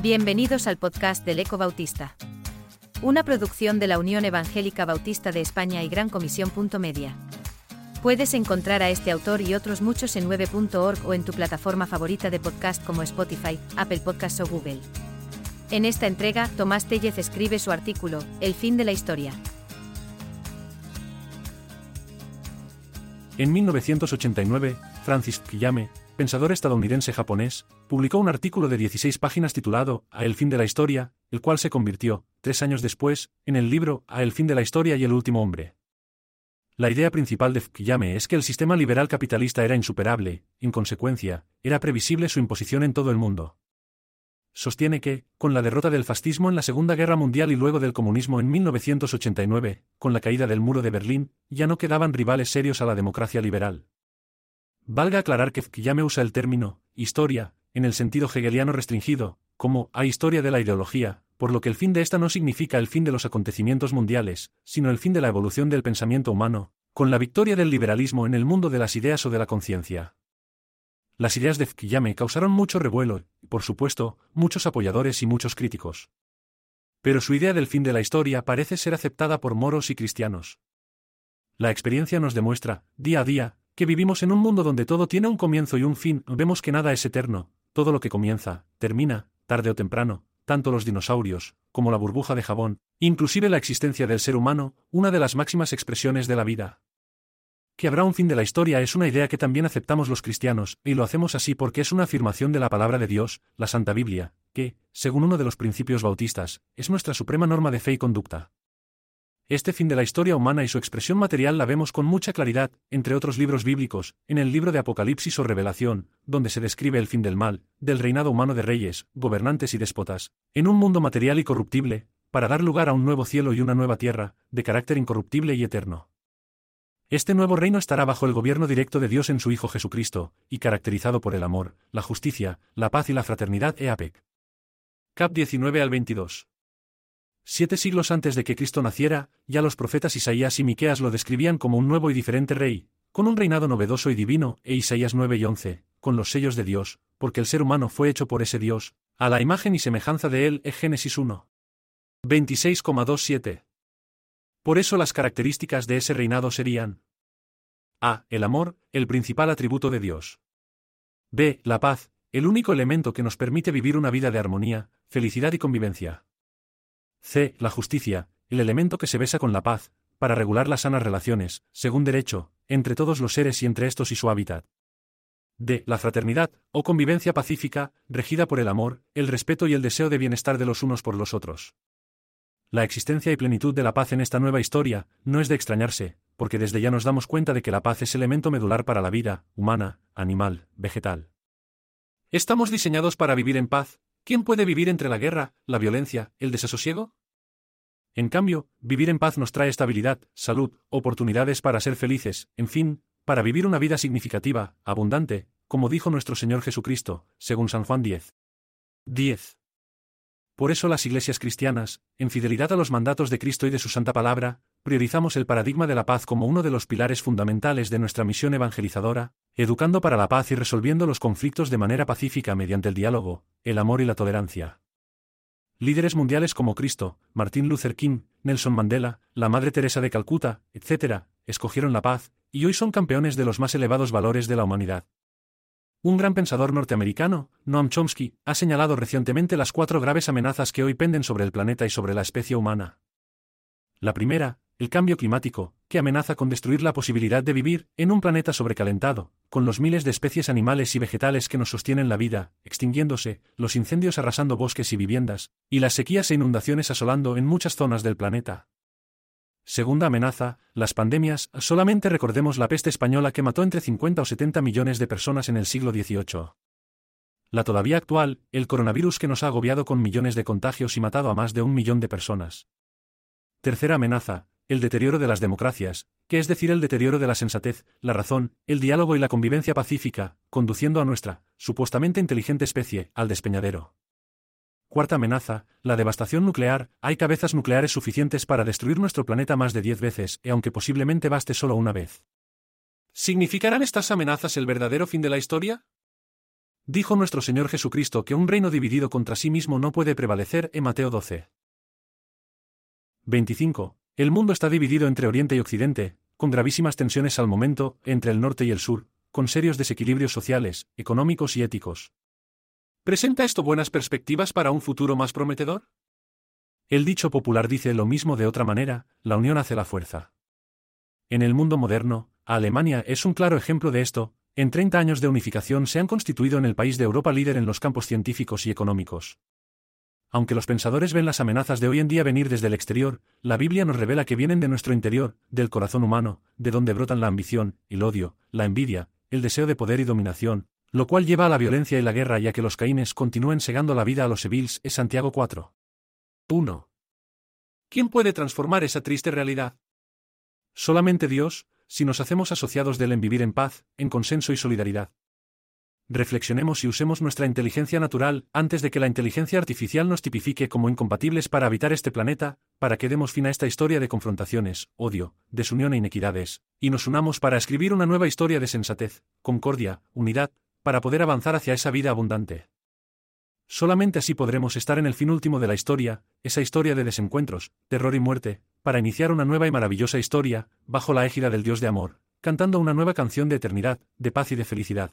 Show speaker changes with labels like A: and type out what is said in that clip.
A: Bienvenidos al podcast del Eco Bautista. Una producción de la Unión Evangélica Bautista de España y Gran Comisión. Media. Puedes encontrar a este autor y otros muchos en 9.org o en tu plataforma favorita de podcast como Spotify, Apple Podcasts o Google. En esta entrega, Tomás Tellez escribe su artículo, El fin de la historia.
B: En 1989, Francis Fukuyama, pensador estadounidense-japonés, publicó un artículo de 16 páginas titulado A el fin de la historia, el cual se convirtió, tres años después, en el libro A el fin de la historia y el último hombre. La idea principal de Fukuyama es que el sistema liberal capitalista era insuperable, en consecuencia, era previsible su imposición en todo el mundo. Sostiene que, con la derrota del fascismo en la Segunda Guerra Mundial y luego del comunismo en 1989, con la caída del muro de Berlín, ya no quedaban rivales serios a la democracia liberal. Valga aclarar que Fukuyama usa el término historia, en el sentido hegeliano restringido, como a historia de la ideología, por lo que el fin de esta no significa el fin de los acontecimientos mundiales, sino el fin de la evolución del pensamiento humano, con la victoria del liberalismo en el mundo de las ideas o de la conciencia. Las ideas de Fukuyama causaron mucho revuelo, y por supuesto, muchos apoyadores y muchos críticos. Pero su idea del fin de la historia parece ser aceptada por moros y cristianos. La experiencia nos demuestra, día a día, que vivimos en un mundo donde todo tiene un comienzo y un fin, vemos que nada es eterno, todo lo que comienza, termina, tarde o temprano, tanto los dinosaurios, como la burbuja de jabón, inclusive la existencia del ser humano, una de las máximas expresiones de la vida. Que habrá un fin de la historia es una idea que también aceptamos los cristianos, y lo hacemos así porque es una afirmación de la palabra de Dios, la Santa Biblia, que, según uno de los principios bautistas, es nuestra suprema norma de fe y conducta. Este fin de la historia humana y su expresión material la vemos con mucha claridad, entre otros libros bíblicos, en el libro de Apocalipsis o Revelación, donde se describe el fin del mal, del reinado humano de reyes, gobernantes y déspotas, en un mundo material y corruptible, para dar lugar a un nuevo cielo y una nueva tierra, de carácter incorruptible y eterno. Este nuevo reino estará bajo el gobierno directo de Dios en su Hijo Jesucristo, y caracterizado por el amor, la justicia, la paz y la fraternidad EAPEC. Cap 19 al 22. Siete siglos antes de que Cristo naciera, ya los profetas Isaías y Miqueas lo describían como un nuevo y diferente rey, con un reinado novedoso y divino, e Isaías 9 y 11, con los sellos de Dios, porque el ser humano fue hecho por ese Dios, a la imagen y semejanza de él, es Génesis 1. 26,27. Por eso las características de ese reinado serían A. El amor, el principal atributo de Dios. B. La paz, el único elemento que nos permite vivir una vida de armonía, felicidad y convivencia. C. La justicia, el elemento que se besa con la paz, para regular las sanas relaciones, según derecho, entre todos los seres y entre estos y su hábitat. D. La fraternidad, o convivencia pacífica, regida por el amor, el respeto y el deseo de bienestar de los unos por los otros. La existencia y plenitud de la paz en esta nueva historia, no es de extrañarse, porque desde ya nos damos cuenta de que la paz es elemento medular para la vida, humana, animal, vegetal. ¿Estamos diseñados para vivir en paz, ¿Quién puede vivir entre la guerra, la violencia, el desasosiego? En cambio, vivir en paz nos trae estabilidad, salud, oportunidades para ser felices, en fin, para vivir una vida significativa, abundante, como dijo nuestro Señor Jesucristo, según San Juan 10. 10. Por eso las iglesias cristianas, en fidelidad a los mandatos de Cristo y de su santa palabra, priorizamos el paradigma de la paz como uno de los pilares fundamentales de nuestra misión evangelizadora, educando para la paz y resolviendo los conflictos de manera pacífica mediante el diálogo, el amor y la tolerancia. Líderes mundiales como Cristo, Martin Luther King, Nelson Mandela, la Madre Teresa de Calcuta, etc., escogieron la paz, y hoy son campeones de los más elevados valores de la humanidad. Un gran pensador norteamericano, Noam Chomsky, ha señalado recientemente las cuatro graves amenazas que hoy penden sobre el planeta y sobre la especie humana. La primera, el cambio climático, que amenaza con destruir la posibilidad de vivir en un planeta sobrecalentado, con los miles de especies animales y vegetales que nos sostienen la vida, extinguiéndose, los incendios arrasando bosques y viviendas, y las sequías e inundaciones asolando en muchas zonas del planeta. Segunda amenaza, las pandemias, solamente recordemos la peste española que mató entre 50 o 70 millones de personas en el siglo XVIII. La todavía actual, el coronavirus que nos ha agobiado con millones de contagios y matado a más de un millón de personas. Tercera amenaza, el deterioro de las democracias, que es decir, el deterioro de la sensatez, la razón, el diálogo y la convivencia pacífica, conduciendo a nuestra, supuestamente inteligente especie, al despeñadero. Cuarta amenaza, la devastación nuclear, hay cabezas nucleares suficientes para destruir nuestro planeta más de diez veces, y aunque posiblemente baste solo una vez. ¿Significarán estas amenazas el verdadero fin de la historia? Dijo nuestro Señor Jesucristo que un reino dividido contra sí mismo no puede prevalecer en Mateo 12. 25. El mundo está dividido entre Oriente y Occidente, con gravísimas tensiones al momento, entre el norte y el sur, con serios desequilibrios sociales, económicos y éticos. ¿Presenta esto buenas perspectivas para un futuro más prometedor? El dicho popular dice lo mismo de otra manera, la unión hace la fuerza. En el mundo moderno, Alemania es un claro ejemplo de esto, en 30 años de unificación se han constituido en el país de Europa líder en los campos científicos y económicos. Aunque los pensadores ven las amenazas de hoy en día venir desde el exterior, la Biblia nos revela que vienen de nuestro interior, del corazón humano, de donde brotan la ambición, el odio, la envidia, el deseo de poder y dominación, lo cual lleva a la violencia y la guerra y a que los caínes continúen segando la vida a los evils, es Santiago 4. 1. ¿Quién puede transformar esa triste realidad? Solamente Dios, si nos hacemos asociados de él en vivir en paz, en consenso y solidaridad. Reflexionemos y usemos nuestra inteligencia natural antes de que la inteligencia artificial nos tipifique como incompatibles para habitar este planeta, para que demos fin a esta historia de confrontaciones, odio, desunión e inequidades, y nos unamos para escribir una nueva historia de sensatez, concordia, unidad, para poder avanzar hacia esa vida abundante. Solamente así podremos estar en el fin último de la historia, esa historia de desencuentros, terror y muerte, para iniciar una nueva y maravillosa historia, bajo la égida del Dios de amor, cantando una nueva canción de eternidad, de paz y de felicidad.